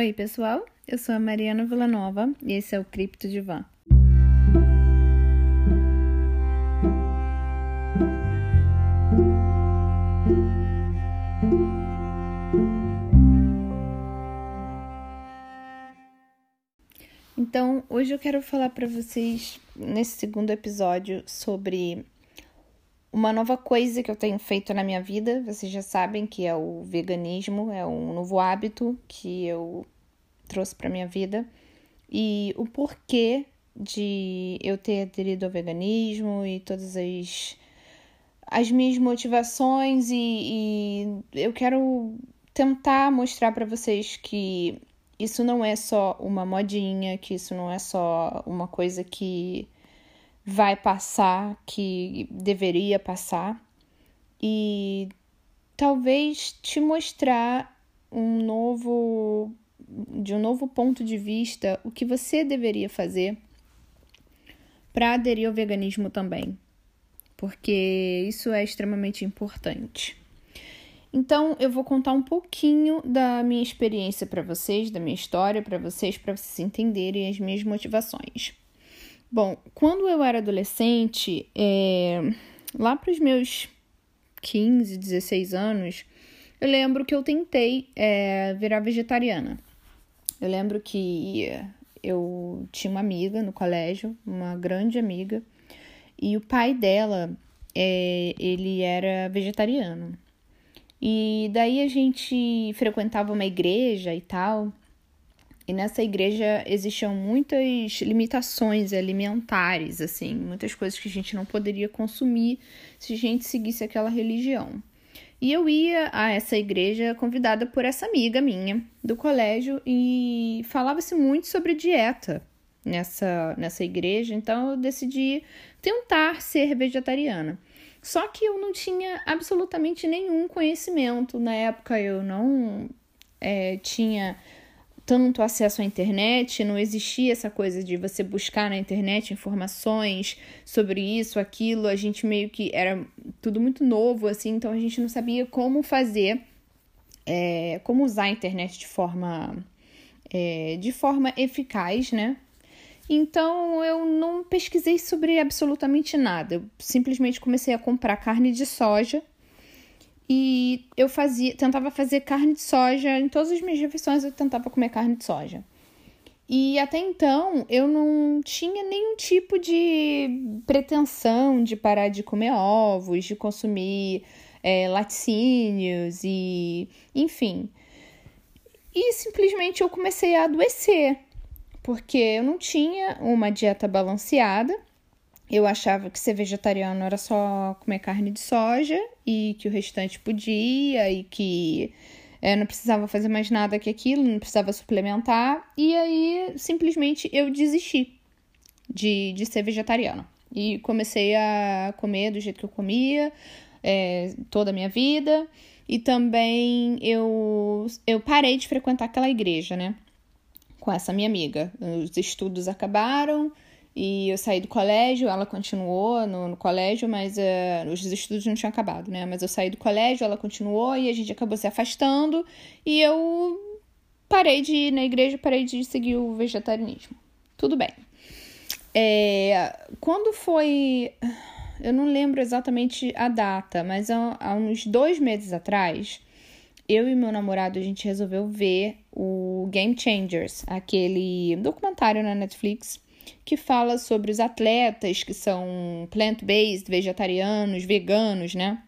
Oi, pessoal. Eu sou a Mariana Villanova e esse é o Cripto Divã. Então, hoje eu quero falar para vocês nesse segundo episódio sobre uma nova coisa que eu tenho feito na minha vida. Vocês já sabem que é o veganismo, é um novo hábito que eu trouxe para minha vida e o porquê de eu ter aderido ao veganismo e todas as as minhas motivações e, e eu quero tentar mostrar para vocês que isso não é só uma modinha, que isso não é só uma coisa que vai passar, que deveria passar, e talvez te mostrar um novo de um novo ponto de vista o que você deveria fazer para aderir ao veganismo também, porque isso é extremamente importante. Então, eu vou contar um pouquinho da minha experiência para vocês, da minha história para vocês, para vocês entenderem as minhas motivações. Bom, quando eu era adolescente, é, lá para os meus 15, 16 anos, eu lembro que eu tentei é, virar vegetariana. Eu lembro que eu tinha uma amiga no colégio, uma grande amiga, e o pai dela, é, ele era vegetariano. E daí a gente frequentava uma igreja e tal. E nessa igreja existiam muitas limitações alimentares, assim, muitas coisas que a gente não poderia consumir se a gente seguisse aquela religião. E eu ia a essa igreja convidada por essa amiga minha do colégio e falava-se muito sobre dieta nessa, nessa igreja, então eu decidi tentar ser vegetariana. Só que eu não tinha absolutamente nenhum conhecimento. Na época eu não é, tinha tanto acesso à internet, não existia essa coisa de você buscar na internet informações sobre isso, aquilo. A gente meio que era tudo muito novo, assim, então a gente não sabia como fazer, é, como usar a internet de forma, é, de forma eficaz, né? Então eu não pesquisei sobre absolutamente nada. Eu simplesmente comecei a comprar carne de soja e eu fazia, tentava fazer carne de soja em todas as minhas refeições, eu tentava comer carne de soja. E até então eu não tinha nenhum tipo de pretensão de parar de comer ovos, de consumir é, laticínios e enfim. E simplesmente eu comecei a adoecer porque eu não tinha uma dieta balanceada. Eu achava que ser vegetariano era só comer carne de soja e que o restante podia e que é, não precisava fazer mais nada que aquilo, não precisava suplementar. E aí simplesmente eu desisti de, de ser vegetariana. E comecei a comer do jeito que eu comia é, toda a minha vida. E também eu, eu parei de frequentar aquela igreja, né? com essa minha amiga. Os estudos acabaram e eu saí do colégio, ela continuou no, no colégio, mas uh, os estudos não tinham acabado, né? Mas eu saí do colégio, ela continuou e a gente acabou se afastando e eu parei de ir na igreja, parei de seguir o vegetarianismo. Tudo bem. É, quando foi. Eu não lembro exatamente a data, mas há, há uns dois meses atrás eu e meu namorado a gente resolveu ver o Game Changers, aquele documentário na Netflix que fala sobre os atletas que são plant-based, vegetarianos, veganos, né?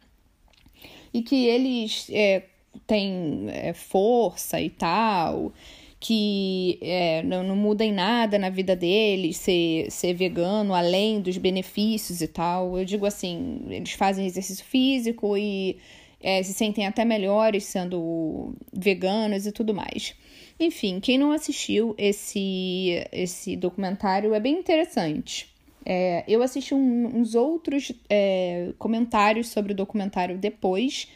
E que eles é, têm é, força e tal, que é, não, não muda em nada na vida deles ser, ser vegano, além dos benefícios e tal. Eu digo assim, eles fazem exercício físico e é, se sentem até melhores sendo veganos e tudo mais. Enfim, quem não assistiu esse, esse documentário é bem interessante. É, eu assisti um, uns outros é, comentários sobre o documentário depois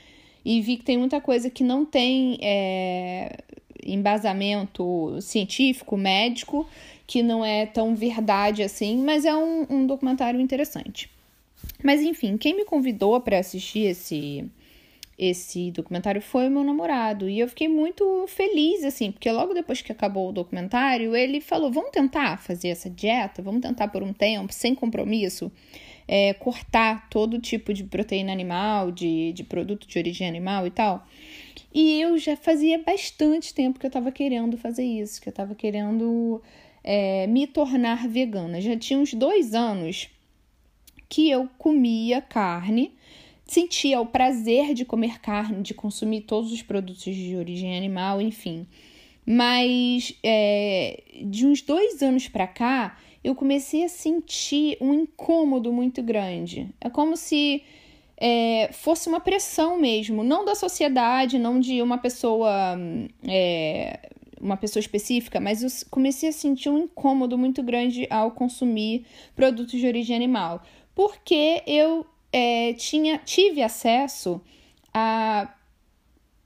e vi que tem muita coisa que não tem é, embasamento científico, médico, que não é tão verdade assim, mas é um, um documentário interessante. Mas enfim, quem me convidou para assistir esse, esse documentário foi o meu namorado. E eu fiquei muito feliz, assim, porque logo depois que acabou o documentário, ele falou: vamos tentar fazer essa dieta, vamos tentar por um tempo, sem compromisso, é, cortar todo tipo de proteína animal, de, de produto de origem animal e tal. E eu já fazia bastante tempo que eu estava querendo fazer isso, que eu estava querendo é, me tornar vegana. Já tinha uns dois anos que eu comia carne sentia o prazer de comer carne, de consumir todos os produtos de origem animal, enfim. Mas é, de uns dois anos para cá, eu comecei a sentir um incômodo muito grande. É como se é, fosse uma pressão mesmo, não da sociedade, não de uma pessoa, é, uma pessoa específica, mas eu comecei a sentir um incômodo muito grande ao consumir produtos de origem animal, porque eu é, tinha, tive acesso a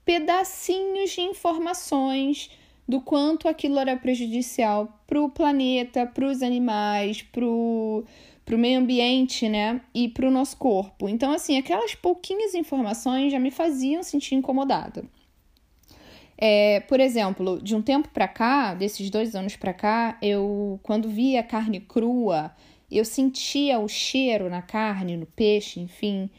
pedacinhos de informações do quanto aquilo era prejudicial para o planeta, para os animais, para o meio ambiente, né? E para o nosso corpo. Então, assim, aquelas pouquinhas informações já me faziam sentir incomodada. É, por exemplo, de um tempo para cá, desses dois anos para cá, eu, quando via carne crua, eu sentia o cheiro na carne, no peixe, enfim,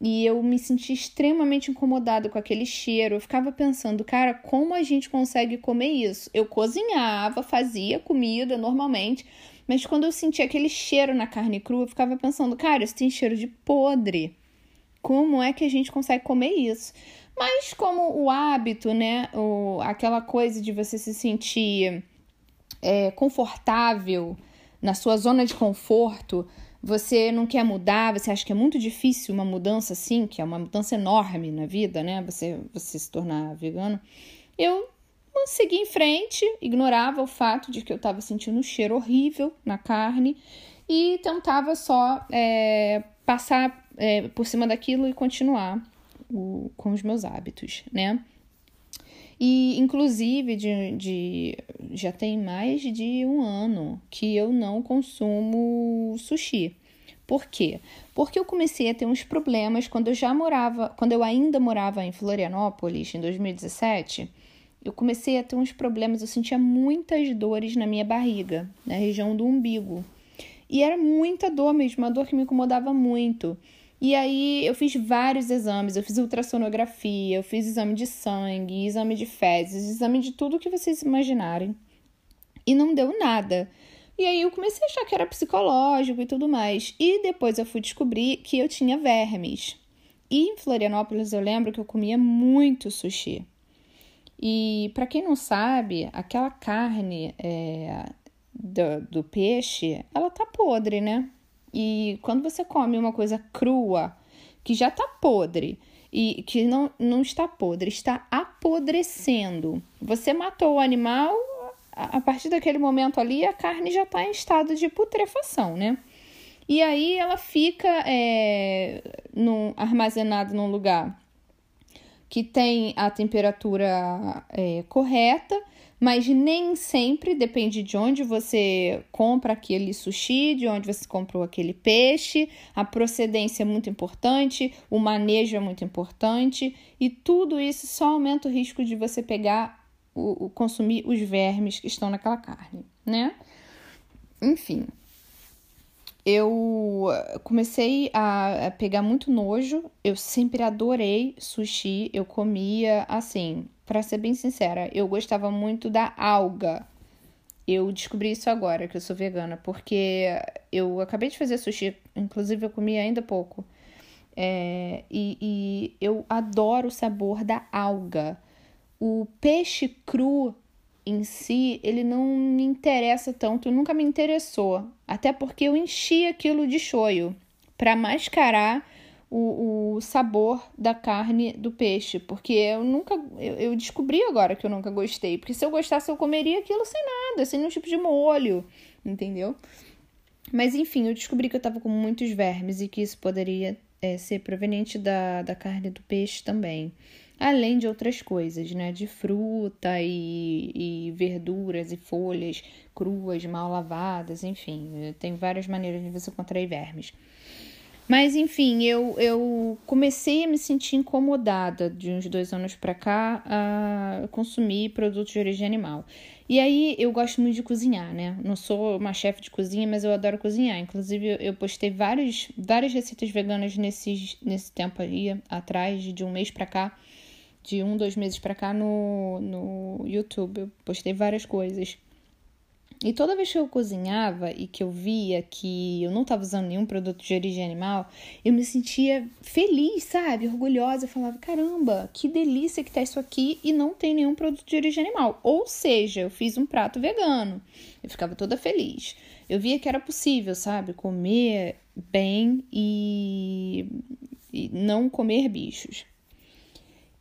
e eu me sentia extremamente incomodada com aquele cheiro. Eu ficava pensando, cara, como a gente consegue comer isso? Eu cozinhava, fazia comida normalmente, mas quando eu sentia aquele cheiro na carne crua, eu ficava pensando, cara, isso tem cheiro de podre. Como é que a gente consegue comer isso? Mas como o hábito, né, o, aquela coisa de você se sentir é, confortável na sua zona de conforto, você não quer mudar, você acha que é muito difícil uma mudança assim, que é uma mudança enorme na vida, né? Você, você se tornar vegano. Eu segui em frente, ignorava o fato de que eu estava sentindo um cheiro horrível na carne e tentava só é, passar é, por cima daquilo e continuar o, com os meus hábitos, né? E, inclusive, de, de, já tem mais de um ano que eu não consumo sushi. Por quê? Porque eu comecei a ter uns problemas quando eu já morava, quando eu ainda morava em Florianópolis, em 2017. Eu comecei a ter uns problemas, eu sentia muitas dores na minha barriga, na região do umbigo. E era muita dor mesmo, uma dor que me incomodava muito. E aí eu fiz vários exames, eu fiz ultrassonografia, eu fiz exame de sangue, exame de fezes, exame de tudo que vocês imaginarem. E não deu nada. E aí eu comecei a achar que era psicológico e tudo mais. E depois eu fui descobrir que eu tinha vermes. E em Florianópolis eu lembro que eu comia muito sushi. E para quem não sabe, aquela carne é, do, do peixe, ela tá podre, né? E quando você come uma coisa crua, que já está podre, e que não, não está podre, está apodrecendo, você matou o animal, a partir daquele momento ali, a carne já está em estado de putrefação, né? E aí ela fica é, no, armazenada num lugar que tem a temperatura é, correta mas nem sempre depende de onde você compra aquele sushi, de onde você comprou aquele peixe. A procedência é muito importante, o manejo é muito importante e tudo isso só aumenta o risco de você pegar o, o consumir os vermes que estão naquela carne, né? Enfim, eu comecei a, a, pegar muito nojo. Eu sempre adorei sushi. Eu comia assim para ser bem sincera, eu gostava muito da alga. Eu descobri isso agora, que eu sou vegana, porque eu acabei de fazer sushi, inclusive eu comi ainda pouco. É, e, e eu adoro o sabor da alga. O peixe cru em si, ele não me interessa tanto, nunca me interessou. Até porque eu enchi aquilo de shoyu para mascarar o, o sabor da carne do peixe, porque eu nunca, eu, eu, descobri agora que eu nunca gostei, porque se eu gostasse eu comeria aquilo sem nada, sem nenhum tipo de molho, entendeu? Mas enfim, eu descobri que eu tava com muitos vermes e que isso poderia é, ser proveniente da, da carne do peixe também. Além de outras coisas, né? De fruta e, e verduras e folhas cruas, mal lavadas, enfim. Tem várias maneiras de você contrair vermes. Mas enfim, eu, eu comecei a me sentir incomodada de uns dois anos para cá a consumir produtos de origem animal. E aí eu gosto muito de cozinhar, né? Não sou uma chefe de cozinha, mas eu adoro cozinhar. Inclusive, eu postei vários, várias receitas veganas nesses, nesse tempo aí atrás, de um mês para cá, de um, dois meses para cá no, no YouTube. Eu postei várias coisas. E toda vez que eu cozinhava e que eu via que eu não estava usando nenhum produto de origem animal, eu me sentia feliz, sabe? Orgulhosa. Eu falava, caramba, que delícia que tá isso aqui e não tem nenhum produto de origem animal. Ou seja, eu fiz um prato vegano. Eu ficava toda feliz. Eu via que era possível, sabe? Comer bem e, e não comer bichos.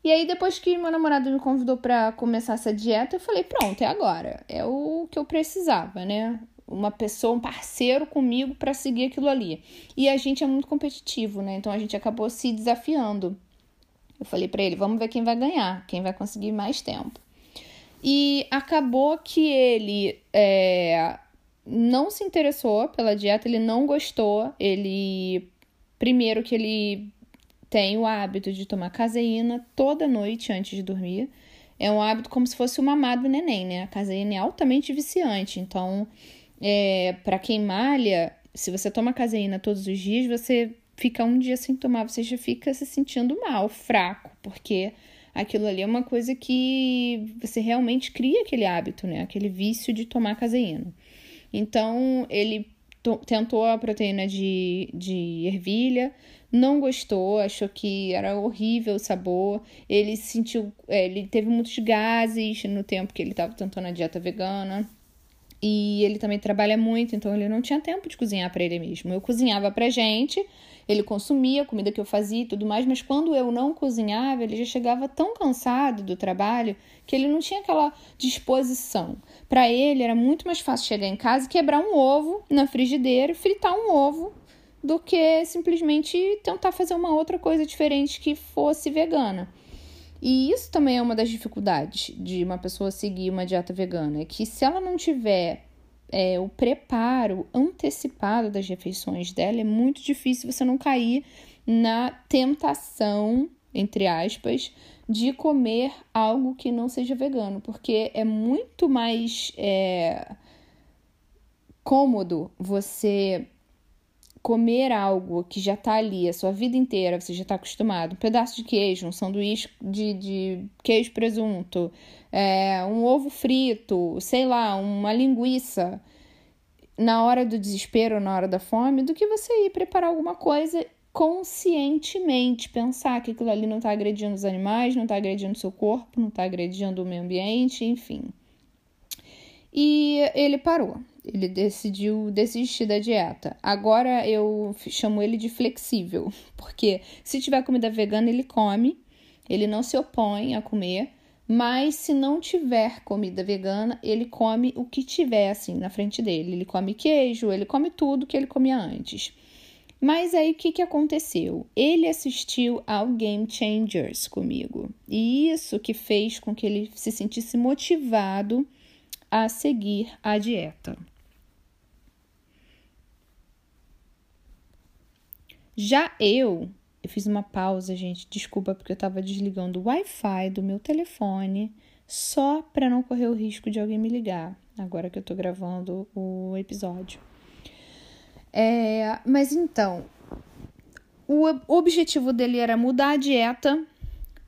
E aí, depois que meu namorado me convidou para começar essa dieta, eu falei: pronto, é agora. É o que eu precisava, né? Uma pessoa, um parceiro comigo para seguir aquilo ali. E a gente é muito competitivo, né? Então a gente acabou se desafiando. Eu falei para ele: vamos ver quem vai ganhar, quem vai conseguir mais tempo. E acabou que ele é, não se interessou pela dieta, ele não gostou. Ele. Primeiro que ele tem o hábito de tomar caseína toda noite antes de dormir. É um hábito como se fosse uma mamá do neném, né? A caseína é altamente viciante. Então, é, para quem malha, se você toma caseína todos os dias, você fica um dia sem tomar, você já fica se sentindo mal, fraco, porque aquilo ali é uma coisa que você realmente cria aquele hábito, né? Aquele vício de tomar caseína. Então, ele tentou a proteína de, de ervilha, não gostou, achou que era horrível o sabor. Ele sentiu, é, ele teve muitos gases no tempo que ele estava tentando a dieta vegana. E ele também trabalha muito, então ele não tinha tempo de cozinhar para ele mesmo. Eu cozinhava pra gente, ele consumia a comida que eu fazia e tudo mais, mas quando eu não cozinhava, ele já chegava tão cansado do trabalho que ele não tinha aquela disposição. Para ele era muito mais fácil chegar em casa e quebrar um ovo na frigideira, fritar um ovo do que simplesmente tentar fazer uma outra coisa diferente que fosse vegana. E isso também é uma das dificuldades de uma pessoa seguir uma dieta vegana, é que se ela não tiver é, o preparo antecipado das refeições dela, é muito difícil você não cair na tentação, entre aspas, de comer algo que não seja vegano, porque é muito mais é, cômodo você comer algo que já tá ali a sua vida inteira, você já tá acostumado, um pedaço de queijo, um sanduíche de, de queijo presunto, é, um ovo frito, sei lá, uma linguiça, na hora do desespero, na hora da fome, do que você ir preparar alguma coisa conscientemente, pensar que aquilo ali não tá agredindo os animais, não tá agredindo o seu corpo, não tá agredindo o meio ambiente, enfim. E ele parou. Ele decidiu desistir da dieta. Agora eu chamo ele de flexível, porque se tiver comida vegana, ele come, ele não se opõe a comer, mas se não tiver comida vegana, ele come o que tiver assim na frente dele. Ele come queijo, ele come tudo que ele comia antes. Mas aí o que, que aconteceu? Ele assistiu ao Game Changers comigo. E isso que fez com que ele se sentisse motivado a seguir a dieta. Já eu, eu fiz uma pausa, gente, desculpa porque eu estava desligando o Wi-Fi do meu telefone só para não correr o risco de alguém me ligar, agora que eu estou gravando o episódio. É, mas então, o objetivo dele era mudar a dieta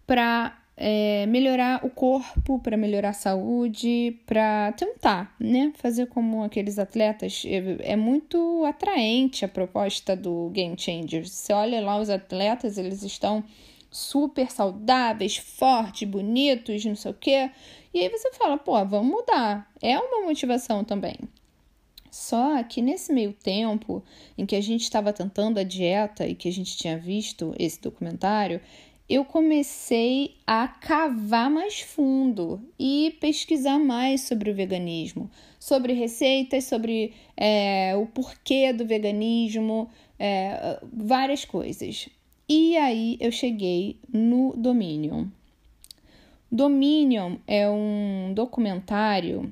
para é, melhorar o corpo, para melhorar a saúde, para tentar, né? Fazer como aqueles atletas. É, é, muito atraente a proposta do Game Changers. Você olha lá os atletas, eles estão super saudáveis, fortes, bonitos, não sei o quê. E aí você fala, pô, vamos mudar. É uma motivação também. Só que nesse meio tempo em que a gente estava tentando a dieta e que a gente tinha visto esse documentário, eu comecei a cavar mais fundo e pesquisar mais sobre o veganismo, sobre receitas, sobre é, o porquê do veganismo, é, várias coisas. E aí eu cheguei no Dominion. Dominion é um documentário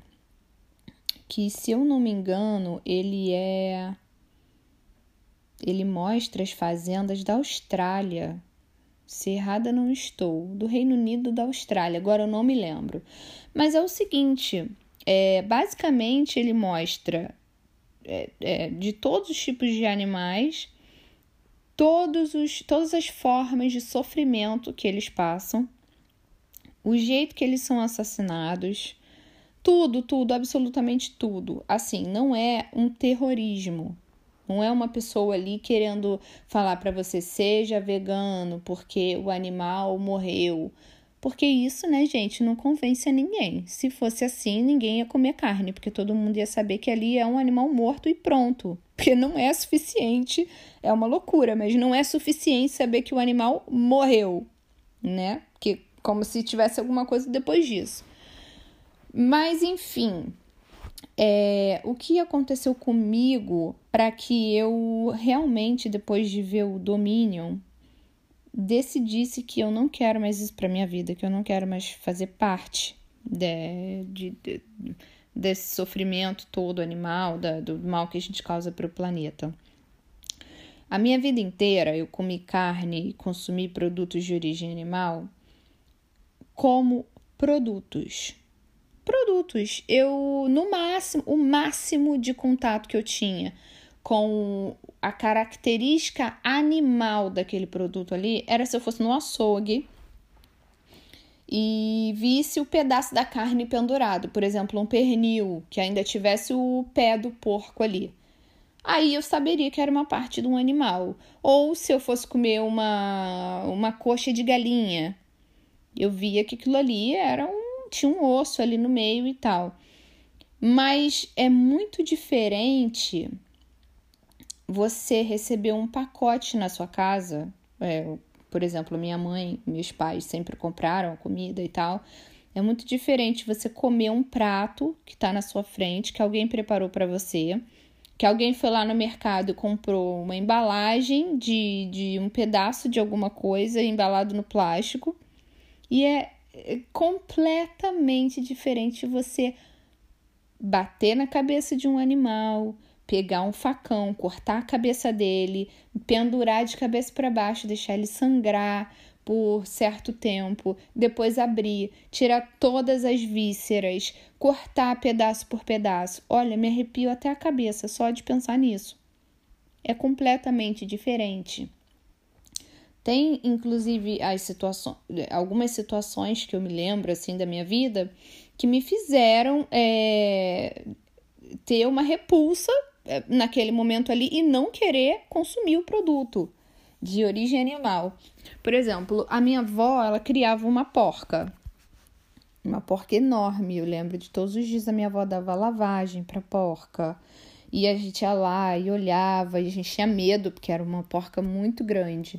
que, se eu não me engano, ele é ele mostra as fazendas da Austrália. Se errada não estou, do Reino Unido da Austrália, agora eu não me lembro. Mas é o seguinte: é, basicamente ele mostra é, é, de todos os tipos de animais, todos os, todas as formas de sofrimento que eles passam, o jeito que eles são assassinados, tudo, tudo, absolutamente tudo. Assim, não é um terrorismo. Não é uma pessoa ali querendo falar para você seja vegano porque o animal morreu. Porque isso, né, gente, não convence a ninguém. Se fosse assim, ninguém ia comer carne, porque todo mundo ia saber que ali é um animal morto e pronto. Porque não é suficiente, é uma loucura, mas não é suficiente saber que o animal morreu, né? Que como se tivesse alguma coisa depois disso. Mas enfim, é, o que aconteceu comigo para que eu realmente, depois de ver o Dominion, decidisse que eu não quero mais isso para minha vida, que eu não quero mais fazer parte de, de, de desse sofrimento todo animal, da, do mal que a gente causa para o planeta. A minha vida inteira eu comi carne e consumi produtos de origem animal como produtos. Produtos. Eu, no máximo, o máximo de contato que eu tinha com a característica animal daquele produto ali era se eu fosse no açougue e visse o pedaço da carne pendurado, por exemplo, um pernil que ainda tivesse o pé do porco ali. Aí eu saberia que era uma parte de um animal. Ou se eu fosse comer uma, uma coxa de galinha, eu via que aquilo ali era um, tinha um osso ali no meio e tal. Mas é muito diferente você receber um pacote na sua casa, é, por exemplo, minha mãe, meus pais sempre compraram comida e tal. É muito diferente você comer um prato que está na sua frente, que alguém preparou para você, que alguém foi lá no mercado e comprou uma embalagem de, de um pedaço de alguma coisa embalado no plástico. E é, completamente diferente você bater na cabeça de um animal, pegar um facão, cortar a cabeça dele, pendurar de cabeça para baixo, deixar ele sangrar por certo tempo, depois abrir, tirar todas as vísceras, cortar pedaço por pedaço. Olha, me arrepio até a cabeça só de pensar nisso. É completamente diferente. Tem inclusive as situações, algumas situações que eu me lembro assim da minha vida que me fizeram é, ter uma repulsa é, naquele momento ali e não querer consumir o produto de origem animal. Por exemplo, a minha avó, ela criava uma porca. Uma porca enorme. Eu lembro de todos os dias a minha avó dava lavagem para porca. E a gente ia lá e olhava, e a gente tinha medo, porque era uma porca muito grande.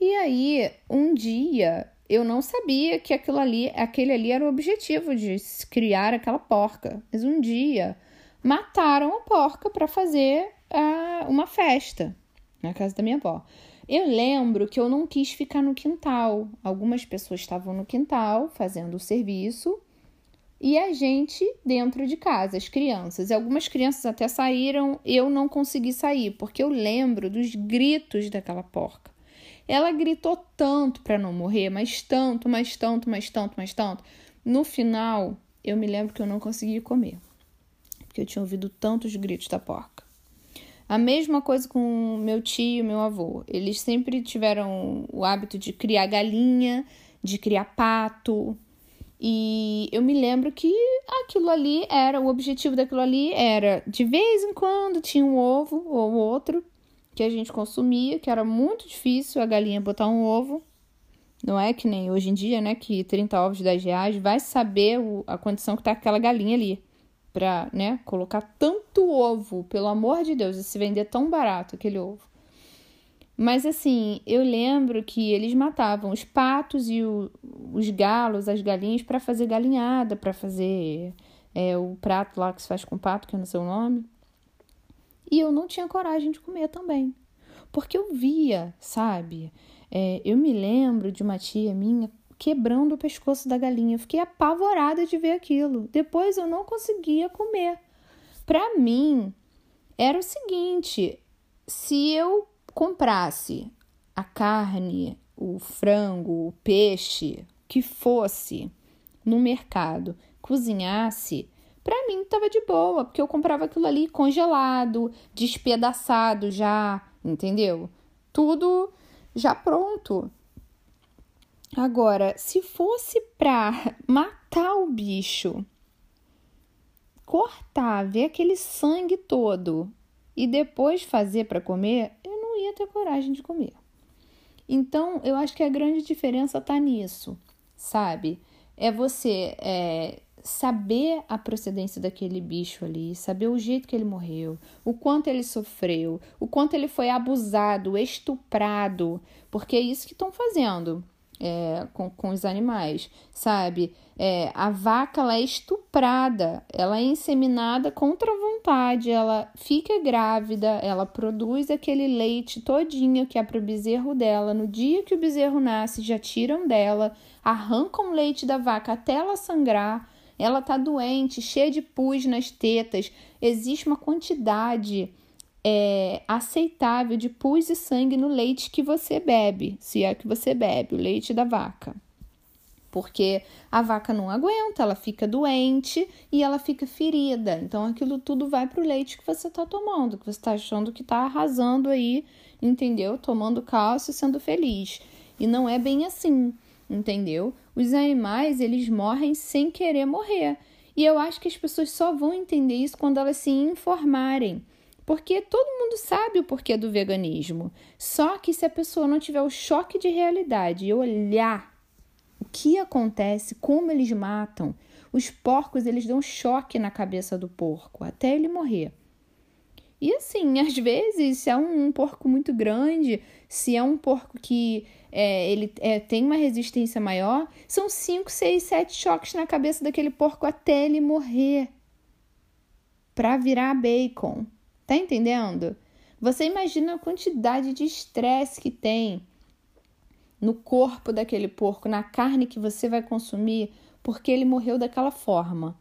E aí, um dia, eu não sabia que aquilo ali, aquele ali era o objetivo de criar aquela porca. Mas um dia, mataram a porca para fazer uh, uma festa na casa da minha avó. Eu lembro que eu não quis ficar no quintal. Algumas pessoas estavam no quintal fazendo o serviço e a gente dentro de casa, as crianças. E algumas crianças até saíram, eu não consegui sair, porque eu lembro dos gritos daquela porca. Ela gritou tanto para não morrer, mas tanto, mas tanto, mas tanto, mas tanto. No final, eu me lembro que eu não consegui comer porque eu tinha ouvido tantos gritos da porca. A mesma coisa com meu tio e meu avô. Eles sempre tiveram o hábito de criar galinha, de criar pato. E eu me lembro que aquilo ali era, o objetivo daquilo ali era, de vez em quando tinha um ovo ou outro que a gente consumia, que era muito difícil a galinha botar um ovo. Não é que nem hoje em dia, né? Que 30 ovos de 10 reais vai saber a condição que tá aquela galinha ali para, né, colocar tanto ovo, pelo amor de Deus, e se vender tão barato aquele ovo. Mas assim, eu lembro que eles matavam os patos e o, os galos, as galinhas, para fazer galinhada, para fazer é, o prato lá que se faz com pato, que eu não sei o nome. E eu não tinha coragem de comer também. Porque eu via, sabe? É, eu me lembro de uma tia minha quebrando o pescoço da galinha. Eu fiquei apavorada de ver aquilo. Depois eu não conseguia comer. Para mim, era o seguinte: se eu comprasse a carne, o frango, o peixe, que fosse no mercado, cozinhasse, para mim tava de boa, porque eu comprava aquilo ali congelado, despedaçado já, entendeu? Tudo já pronto. Agora, se fosse pra matar o bicho, cortar, ver aquele sangue todo e depois fazer para comer, eu não ia ter coragem de comer. Então, eu acho que a grande diferença tá nisso, sabe? É você é, saber a procedência daquele bicho ali, saber o jeito que ele morreu, o quanto ele sofreu, o quanto ele foi abusado, estuprado, porque é isso que estão fazendo é, com, com os animais, sabe? É, a vaca ela é estuprada, ela é inseminada contra a vontade, ela fica grávida, ela produz aquele leite todinho que é para o bezerro dela. No dia que o bezerro nasce, já tiram dela, arrancam o leite da vaca até ela sangrar. Ela tá doente, cheia de pus nas tetas. Existe uma quantidade é, aceitável de pus e sangue no leite que você bebe, se é que você bebe, o leite da vaca. Porque a vaca não aguenta, ela fica doente e ela fica ferida. Então aquilo tudo vai para o leite que você está tomando, que você está achando que está arrasando aí, entendeu? Tomando cálcio e sendo feliz. E não é bem assim, entendeu? Os animais, eles morrem sem querer morrer. E eu acho que as pessoas só vão entender isso quando elas se informarem. Porque todo mundo sabe o porquê do veganismo. Só que se a pessoa não tiver o choque de realidade e olhar o que acontece, como eles matam, os porcos eles dão choque na cabeça do porco até ele morrer. E assim, às vezes, se é um, porco muito grande, se é um porco que é, ele é, tem uma resistência maior, são 5, 6, 7 choques na cabeça daquele porco até ele morrer para virar bacon. Tá entendendo? Você imagina a quantidade de estresse que tem no corpo daquele porco, na carne que você vai consumir, porque ele morreu daquela forma.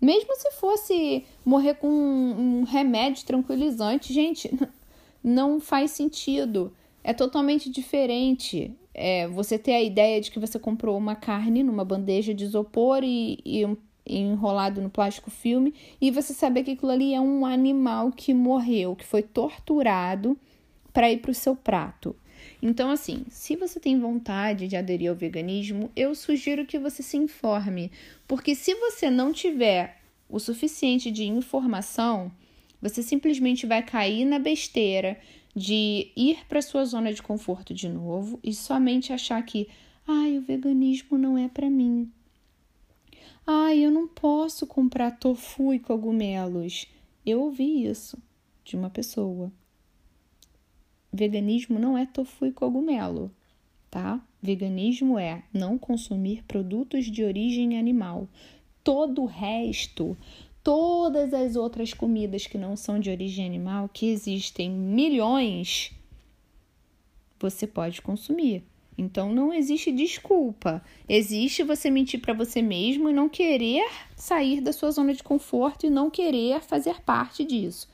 Mesmo se fosse morrer com um, remédio tranquilizante, gente, não faz sentido. É totalmente diferente. É, você ter a ideia de que você comprou uma carne numa bandeja de isopor e, e um enrolado no plástico filme e você saber que aquilo ali é um animal que morreu, que foi torturado para ir para o seu prato. Então, assim, se você tem vontade de aderir ao veganismo, eu sugiro que você se informe, porque se você não tiver o suficiente de informação, você simplesmente vai cair na besteira de ir para sua zona de conforto de novo e somente achar que, ai, o veganismo não é para mim. Ai, eu não posso comprar tofu e cogumelos. Eu ouvi isso de uma pessoa. Veganismo não é tofu e cogumelo, tá? Veganismo é não consumir produtos de origem animal. Todo o resto, todas as outras comidas que não são de origem animal, que existem milhões, você pode consumir. Então não existe desculpa. Existe você mentir para você mesmo e não querer sair da sua zona de conforto e não querer fazer parte disso.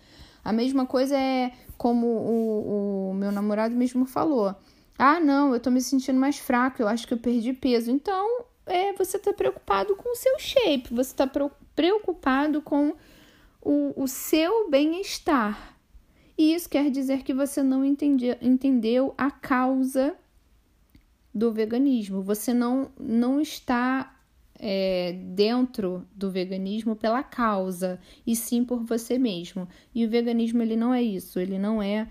A mesma coisa é como o, o meu namorado mesmo falou. Ah, não, eu tô me sentindo mais fraco, eu acho que eu perdi peso. Então, é, você tá preocupado com o seu shape, você tá preocupado com o, o seu bem-estar. E isso quer dizer que você não entendi, entendeu a causa do veganismo. Você não, não está é, dentro do veganismo pela causa, e sim por você mesmo. E o veganismo ele não é isso, ele não é,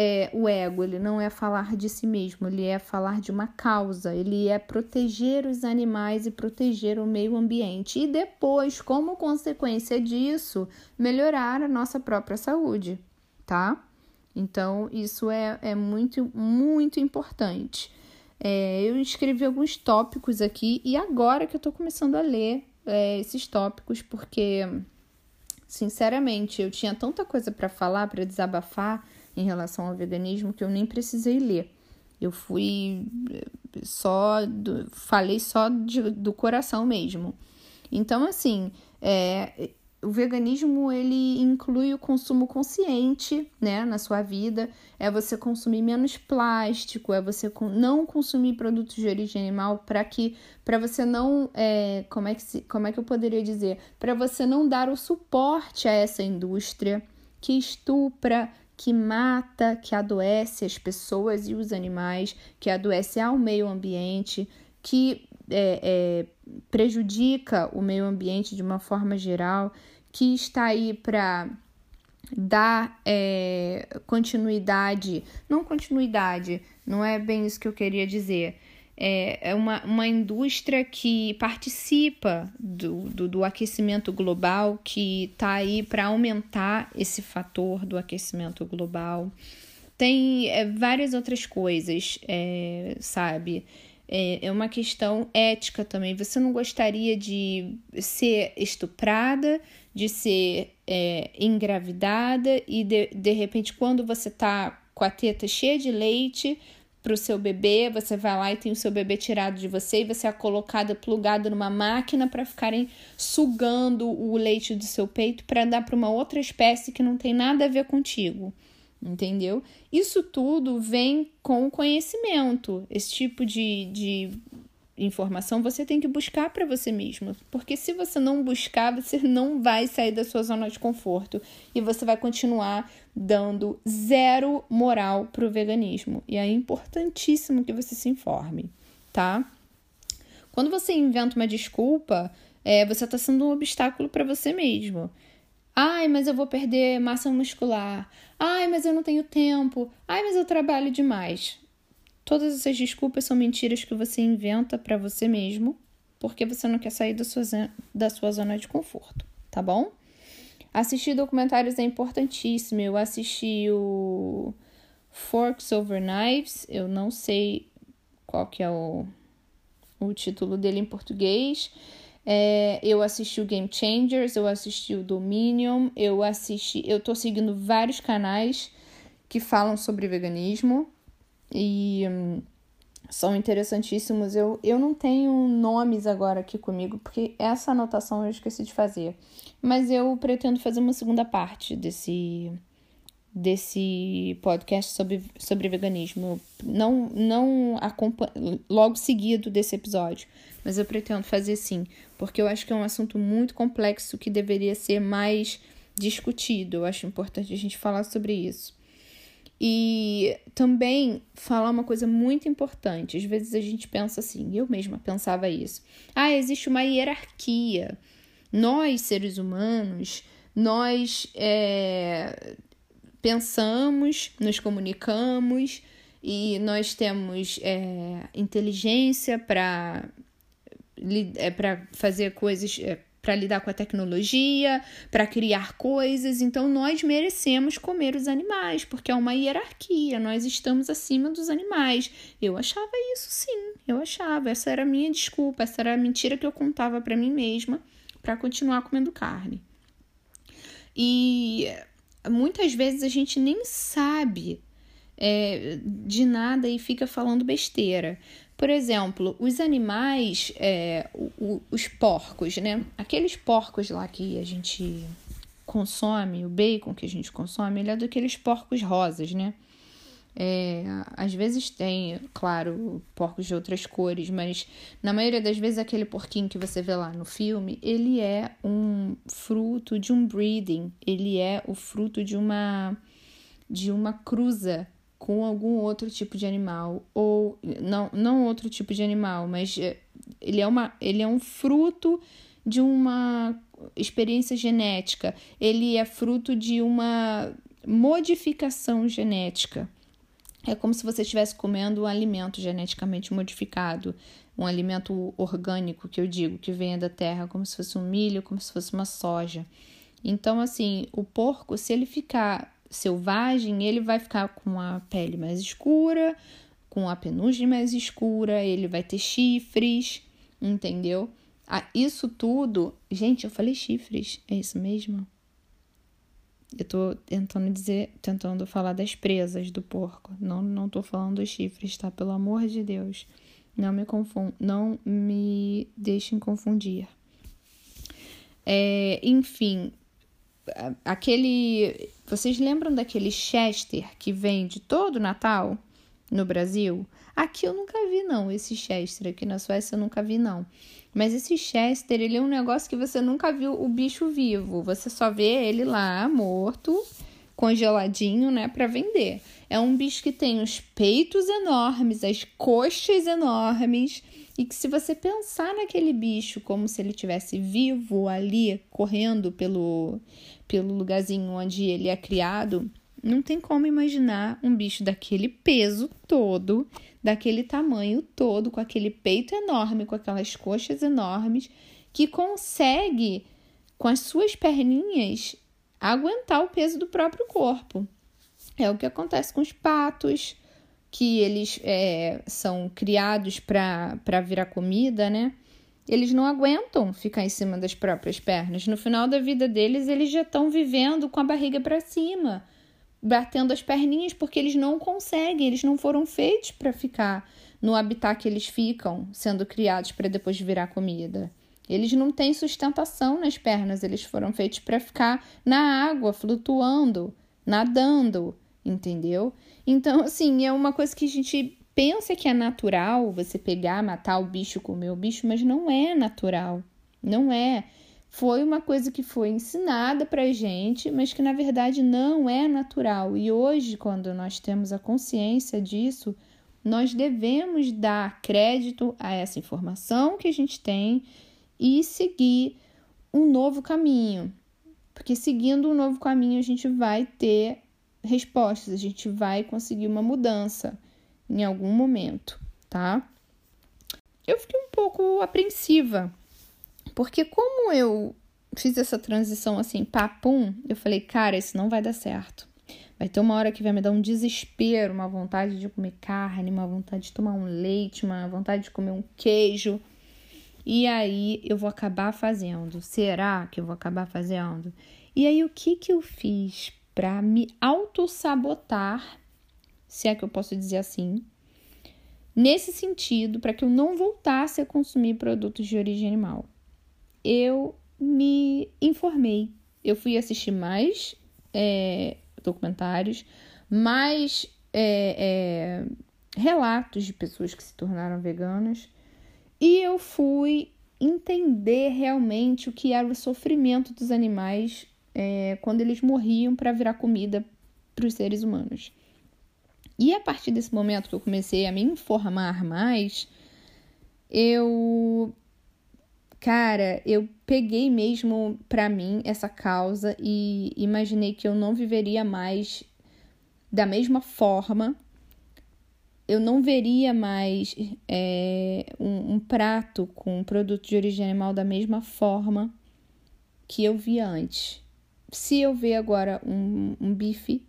é o ego, ele não é falar de si mesmo, ele é falar de uma causa, ele é proteger os animais e proteger o meio ambiente. E depois, como consequência disso, melhorar a nossa própria saúde, tá? Então, isso é, é muito, muito importante. É, eu escrevi alguns tópicos aqui e agora que eu tô começando a ler é, esses tópicos, porque, sinceramente, eu tinha tanta coisa para falar, para desabafar em relação ao veganismo que eu nem precisei ler. Eu fui só, do, falei só de, do coração mesmo. Então, assim, é, o veganismo ele inclui o consumo consciente, né, na sua vida. É você consumir menos plástico, é você não consumir produtos de origem animal para que para você não é, como é que se, como é que eu poderia dizer para você não dar o suporte a essa indústria que estupra, que mata, que adoece as pessoas e os animais, que adoece ao meio ambiente, que é, é, prejudica o meio ambiente de uma forma geral, que está aí para dar é, continuidade, não continuidade, não é bem isso que eu queria dizer. É, é uma, uma indústria que participa do, do, do aquecimento global, que está aí para aumentar esse fator do aquecimento global. Tem é, várias outras coisas, é, sabe? É, é uma questão ética também. Você não gostaria de ser estuprada, de ser é, engravidada e de, de repente, quando você tá com a teta cheia de leite para o seu bebê, você vai lá e tem o seu bebê tirado de você e você é colocada, plugada numa máquina para ficarem sugando o leite do seu peito para dar para uma outra espécie que não tem nada a ver contigo entendeu? Isso tudo vem com o conhecimento. Esse tipo de, de informação você tem que buscar para você mesmo, porque se você não buscar, você não vai sair da sua zona de conforto e você vai continuar dando zero moral para o veganismo. E é importantíssimo que você se informe, tá? Quando você inventa uma desculpa, é, você está sendo um obstáculo para você mesmo. Ai, mas eu vou perder massa muscular. Ai, mas eu não tenho tempo. Ai, mas eu trabalho demais. Todas essas desculpas são mentiras que você inventa para você mesmo, porque você não quer sair da sua, da sua zona de conforto, tá bom? Assistir documentários é importantíssimo. Eu assisti o Forks Over Knives, eu não sei qual que é o, o título dele em português. É, eu assisti o Game Changers, eu assisti o Dominion, eu assisti. Eu tô seguindo vários canais que falam sobre veganismo e hum, são interessantíssimos. Eu, eu não tenho nomes agora aqui comigo, porque essa anotação eu esqueci de fazer. Mas eu pretendo fazer uma segunda parte desse desse podcast sobre, sobre veganismo. Não, não logo seguido desse episódio, mas eu pretendo fazer sim, porque eu acho que é um assunto muito complexo que deveria ser mais discutido. Eu acho importante a gente falar sobre isso. E também falar uma coisa muito importante. Às vezes a gente pensa assim, eu mesma pensava isso. Ah, existe uma hierarquia. Nós, seres humanos, nós é, pensamos, nos comunicamos e nós temos é, inteligência para é, para fazer coisas, é, para lidar com a tecnologia, para criar coisas. Então nós merecemos comer os animais, porque é uma hierarquia, nós estamos acima dos animais. Eu achava isso sim, eu achava. Essa era a minha desculpa, essa era a mentira que eu contava para mim mesma para continuar comendo carne. E muitas vezes a gente nem sabe é, de nada e fica falando besteira. Por exemplo, os animais, é, o, o, os porcos, né? Aqueles porcos lá que a gente consome, o bacon que a gente consome, ele é daqueles porcos rosas, né? É, às vezes tem, claro, porcos de outras cores, mas na maioria das vezes aquele porquinho que você vê lá no filme, ele é um fruto de um breeding, ele é o fruto de uma de uma cruza com algum outro tipo de animal ou não não outro tipo de animal, mas é, ele é uma ele é um fruto de uma experiência genética, ele é fruto de uma modificação genética. É como se você estivesse comendo um alimento geneticamente modificado, um alimento orgânico, que eu digo, que venha da terra, como se fosse um milho, como se fosse uma soja. Então, assim, o porco, se ele ficar selvagem, ele vai ficar com a pele mais escura, com a penugem mais escura, ele vai ter chifres, entendeu? Ah, isso tudo. Gente, eu falei chifres, é isso mesmo? Eu tô tentando dizer, tentando falar das presas do porco. Não, não tô falando dos chifres, tá? Pelo amor de Deus. Não me confund, não me deixem confundir. É, enfim, aquele. Vocês lembram daquele Chester que vende todo Natal no Brasil? Aqui eu nunca vi, não. Esse Chester aqui na Suécia eu nunca vi, não. Mas esse Chester, ele é um negócio que você nunca viu o bicho vivo. Você só vê ele lá, morto, congeladinho, né, para vender. É um bicho que tem os peitos enormes, as coxas enormes, e que se você pensar naquele bicho como se ele tivesse vivo ali, correndo pelo, pelo lugarzinho onde ele é criado, não tem como imaginar um bicho daquele peso todo, daquele tamanho todo, com aquele peito enorme, com aquelas coxas enormes, que consegue, com as suas perninhas, aguentar o peso do próprio corpo. É o que acontece com os patos, que eles é, são criados para virar comida, né? Eles não aguentam ficar em cima das próprias pernas. No final da vida deles, eles já estão vivendo com a barriga para cima, batendo as perninhas, porque eles não conseguem, eles não foram feitos para ficar no habitat que eles ficam, sendo criados para depois virar comida. Eles não têm sustentação nas pernas, eles foram feitos para ficar na água, flutuando, nadando, entendeu? Então, assim, é uma coisa que a gente pensa que é natural você pegar, matar o bicho, comer o bicho, mas não é natural. Não é. Foi uma coisa que foi ensinada pra gente, mas que na verdade não é natural. E hoje, quando nós temos a consciência disso, nós devemos dar crédito a essa informação que a gente tem e seguir um novo caminho. Porque seguindo um novo caminho, a gente vai ter respostas, a gente vai conseguir uma mudança em algum momento, tá? Eu fiquei um pouco apreensiva, porque como eu fiz essa transição assim, papum, eu falei, cara, isso não vai dar certo. Vai ter uma hora que vai me dar um desespero, uma vontade de comer carne, uma vontade de tomar um leite, uma vontade de comer um queijo. E aí eu vou acabar fazendo. Será que eu vou acabar fazendo? E aí o que que eu fiz para me auto-sabotar, se é que eu posso dizer assim, nesse sentido, para que eu não voltasse a consumir produtos de origem animal. Eu me informei, eu fui assistir mais é, documentários, mais é, é, relatos de pessoas que se tornaram veganas e eu fui entender realmente o que era o sofrimento dos animais é, quando eles morriam para virar comida para os seres humanos. E a partir desse momento que eu comecei a me informar mais, eu cara, eu peguei mesmo para mim essa causa e imaginei que eu não viveria mais da mesma forma. Eu não veria mais é, um, um, prato com um produto de origem animal da mesma forma que eu via antes. Se eu ver agora um, um bife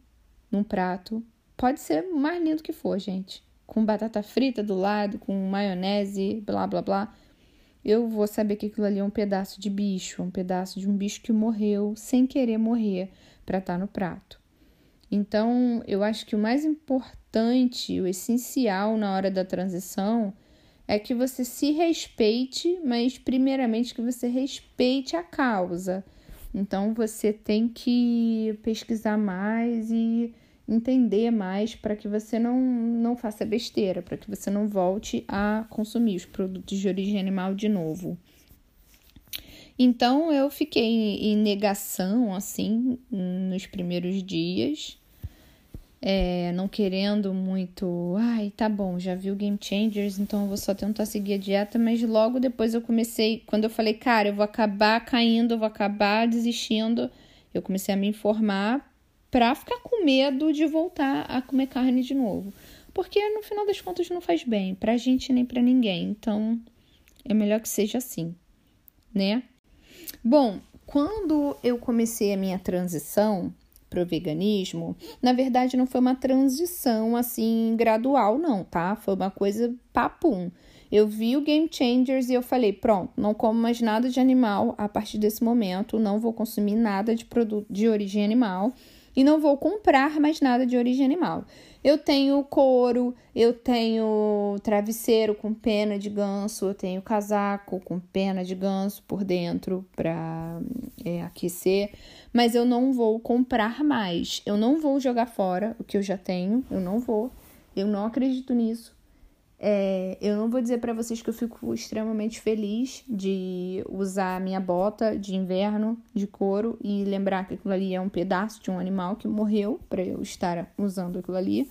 num prato, pode ser mais lindo que for, gente. Com batata frita do lado, com maionese, blá blá blá. Eu vou saber que aquilo ali é um pedaço de bicho, um pedaço de um bicho que morreu sem querer morrer para estar tá no prato. Então, eu acho que o mais importante, o essencial na hora da transição é que você se respeite, mas primeiramente que você respeite a causa. Então você tem que pesquisar mais e entender mais para que você não, não faça besteira, para que você não volte a consumir os produtos de origem animal de novo. Então eu fiquei em negação assim nos primeiros dias é, não querendo muito, ai, tá bom, já vi o Game Changers, então eu vou só tentar seguir a dieta, mas logo depois eu comecei, quando eu falei, cara, eu vou acabar caindo, eu vou acabar desistindo, eu comecei a me informar pra ficar com medo de voltar a comer carne de novo. Porque no final das contas não faz bem pra gente nem pra ninguém, então é melhor que seja assim, né? Bom, quando eu comecei a minha transição, para o veganismo, na verdade não foi uma transição assim gradual, não, tá? Foi uma coisa papum. Eu vi o Game Changers e eu falei: pronto, não como mais nada de animal a partir desse momento, não vou consumir nada de produto de origem animal e não vou comprar mais nada de origem animal. Eu tenho couro, eu tenho travesseiro com pena de ganso, eu tenho casaco com pena de ganso por dentro para é, aquecer, mas eu não vou comprar mais. Eu não vou jogar fora o que eu já tenho, eu não vou. Eu não acredito nisso. É, eu não vou dizer para vocês que eu fico extremamente feliz de usar a minha bota de inverno de couro e lembrar que aquilo ali é um pedaço de um animal que morreu para eu estar usando aquilo ali.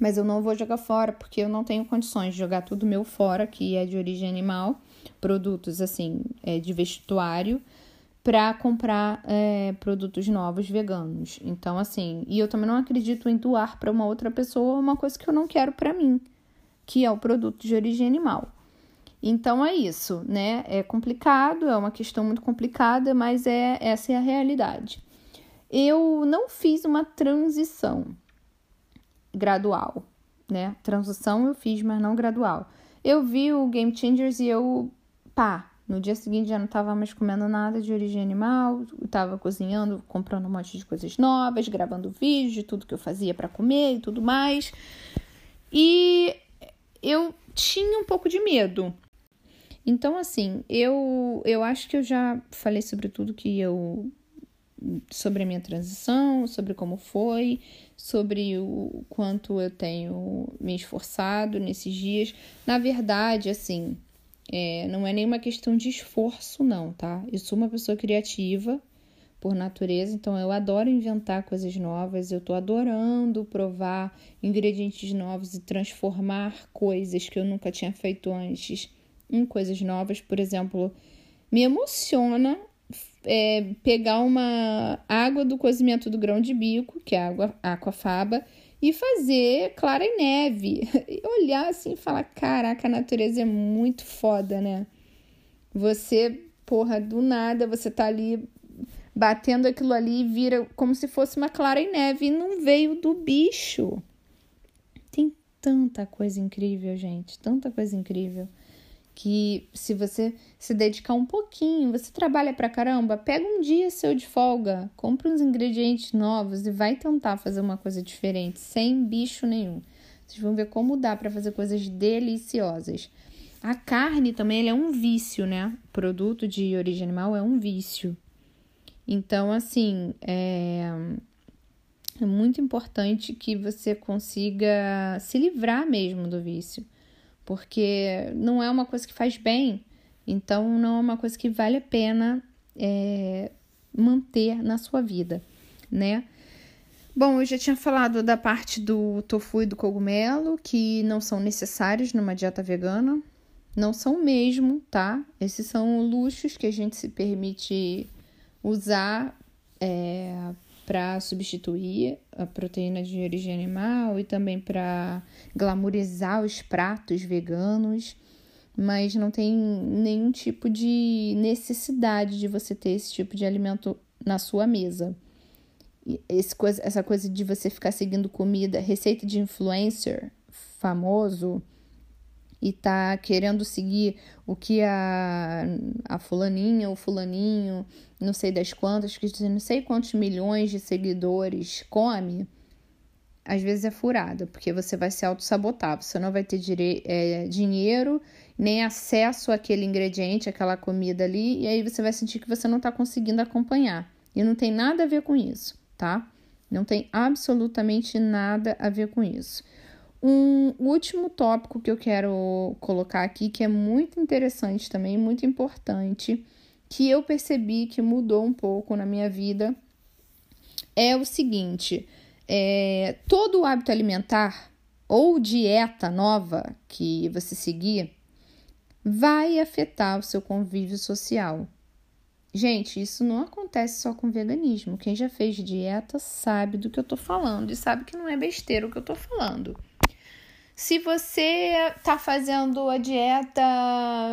Mas eu não vou jogar fora porque eu não tenho condições de jogar tudo meu fora, que é de origem animal, produtos assim é, de vestuário, para comprar é, produtos novos veganos. Então, assim, e eu também não acredito em doar para uma outra pessoa uma coisa que eu não quero para mim que é o produto de origem animal. Então é isso, né? É complicado, é uma questão muito complicada, mas é essa é a realidade. Eu não fiz uma transição gradual, né? Transição eu fiz, mas não gradual. Eu vi o Game Changers e eu, pá, no dia seguinte já não estava mais comendo nada de origem animal, estava cozinhando, comprando um monte de coisas novas, gravando vídeos de tudo que eu fazia para comer e tudo mais. E eu tinha um pouco de medo. Então, assim, eu, eu acho que eu já falei sobre tudo que eu. sobre a minha transição, sobre como foi, sobre o quanto eu tenho me esforçado nesses dias. Na verdade, assim, é, não é nenhuma questão de esforço, não, tá? Eu sou uma pessoa criativa por natureza, então eu adoro inventar coisas novas, eu tô adorando provar ingredientes novos e transformar coisas que eu nunca tinha feito antes em coisas novas. Por exemplo, me emociona é, pegar uma água do cozimento do grão de bico, que é água aquafaba, e fazer clara e neve. E olhar assim e falar: caraca, a natureza é muito foda, né? Você, porra, do nada, você tá ali batendo aquilo ali vira como se fosse uma clara em neve e não veio do bicho. Tem tanta coisa incrível, gente, tanta coisa incrível que se você se dedicar um pouquinho, você trabalha pra caramba, pega um dia seu de folga, compra uns ingredientes novos e vai tentar fazer uma coisa diferente, sem bicho nenhum. Vocês vão ver como dá para fazer coisas deliciosas. A carne também é um vício, né? O produto de origem animal é um vício. Então, assim, é, é muito importante que você consiga se livrar mesmo do vício, porque não é uma coisa que faz bem, então não é uma coisa que vale a pena é, manter na sua vida, né? Bom, eu já tinha falado da parte do tofu e do cogumelo, que não são necessários numa dieta vegana. Não são mesmo, tá? Esses são luxos que a gente se permite usar é, para substituir a proteína de origem animal e também para glamourizar os pratos veganos, mas não tem nenhum tipo de necessidade de você ter esse tipo de alimento na sua mesa. Coisa, essa coisa de você ficar seguindo comida, receita de influencer famoso e tá querendo seguir o que a, a fulaninha ou fulaninho, não sei das quantas, que não sei quantos milhões de seguidores come, às vezes é furada, porque você vai se auto-sabotar, você não vai ter dire é, dinheiro nem acesso àquele ingrediente, àquela comida ali, e aí você vai sentir que você não está conseguindo acompanhar. E não tem nada a ver com isso, tá? Não tem absolutamente nada a ver com isso. Um último tópico que eu quero colocar aqui, que é muito interessante também, muito importante, que eu percebi que mudou um pouco na minha vida, é o seguinte: é, todo o hábito alimentar ou dieta nova que você seguir vai afetar o seu convívio social. Gente, isso não acontece só com veganismo. Quem já fez dieta sabe do que eu tô falando e sabe que não é besteira o que eu tô falando. Se você tá fazendo a dieta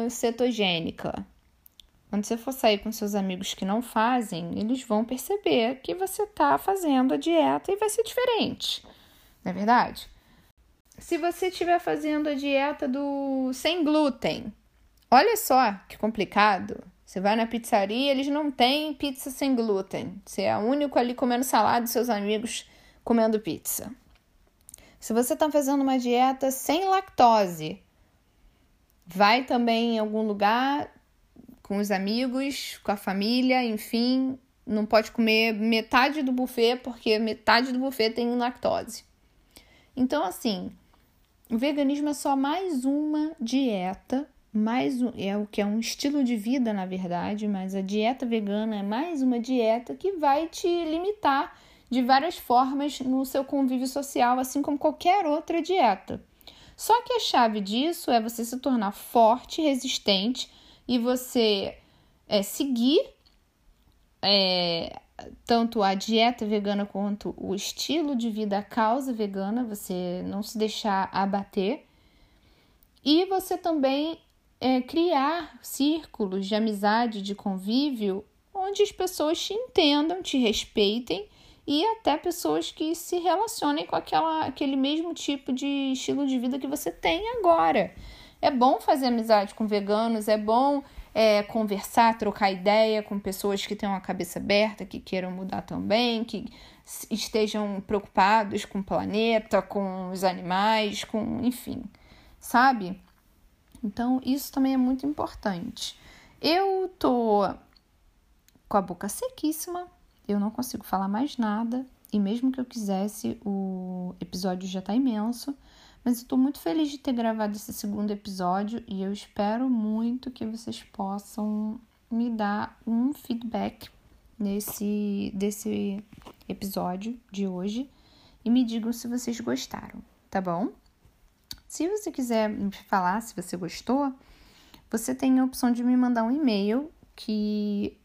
cetogênica, quando você for sair com seus amigos que não fazem, eles vão perceber que você tá fazendo a dieta e vai ser diferente. Não é verdade? Se você estiver fazendo a dieta do sem glúten, olha só que complicado. Você vai na pizzaria, eles não têm pizza sem glúten. Você é o único ali comendo salada e seus amigos comendo pizza. Se você está fazendo uma dieta sem lactose, vai também em algum lugar com os amigos, com a família, enfim, não pode comer metade do buffet porque metade do buffet tem lactose. Então, assim, o veganismo é só mais uma dieta, mais um, é o que é um estilo de vida, na verdade, mas a dieta vegana é mais uma dieta que vai te limitar de várias formas no seu convívio social, assim como qualquer outra dieta. Só que a chave disso é você se tornar forte, resistente e você é, seguir é, tanto a dieta vegana quanto o estilo de vida, a causa vegana, você não se deixar abater. E você também é, criar círculos de amizade, de convívio, onde as pessoas te entendam, te respeitem e até pessoas que se relacionem com aquela, aquele mesmo tipo de estilo de vida que você tem agora. É bom fazer amizade com veganos, é bom é, conversar, trocar ideia com pessoas que tenham a cabeça aberta, que queiram mudar também, que estejam preocupados com o planeta, com os animais, com enfim, sabe? Então isso também é muito importante. Eu tô com a boca sequíssima, eu não consigo falar mais nada. E mesmo que eu quisesse, o episódio já tá imenso. Mas eu tô muito feliz de ter gravado esse segundo episódio e eu espero muito que vocês possam me dar um feedback nesse desse episódio de hoje e me digam se vocês gostaram, tá bom? Se você quiser me falar se você gostou, você tem a opção de me mandar um e-mail que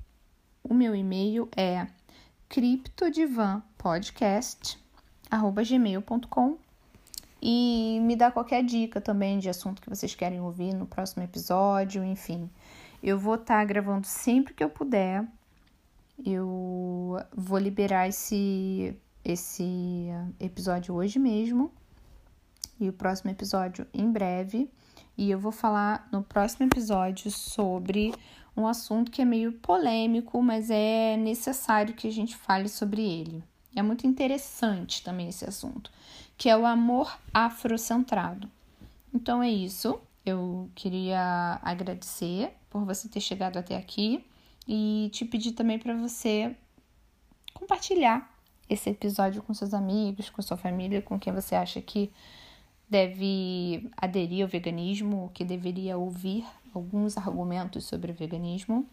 o meu e-mail é criptodivanpodcast@gmail.com e me dar qualquer dica também de assunto que vocês querem ouvir no próximo episódio, enfim. Eu vou estar tá gravando sempre que eu puder. Eu vou liberar esse esse episódio hoje mesmo e o próximo episódio em breve. E eu vou falar no próximo episódio sobre um assunto que é meio polêmico, mas é necessário que a gente fale sobre ele. É muito interessante também esse assunto, que é o amor afrocentrado. Então é isso. Eu queria agradecer por você ter chegado até aqui e te pedir também para você compartilhar esse episódio com seus amigos, com sua família, com quem você acha que deve aderir ao veganismo, que deveria ouvir alguns argumentos sobre o veganismo.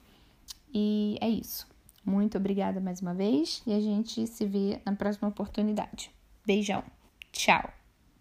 E é isso. Muito obrigada mais uma vez e a gente se vê na próxima oportunidade. Beijão. Tchau.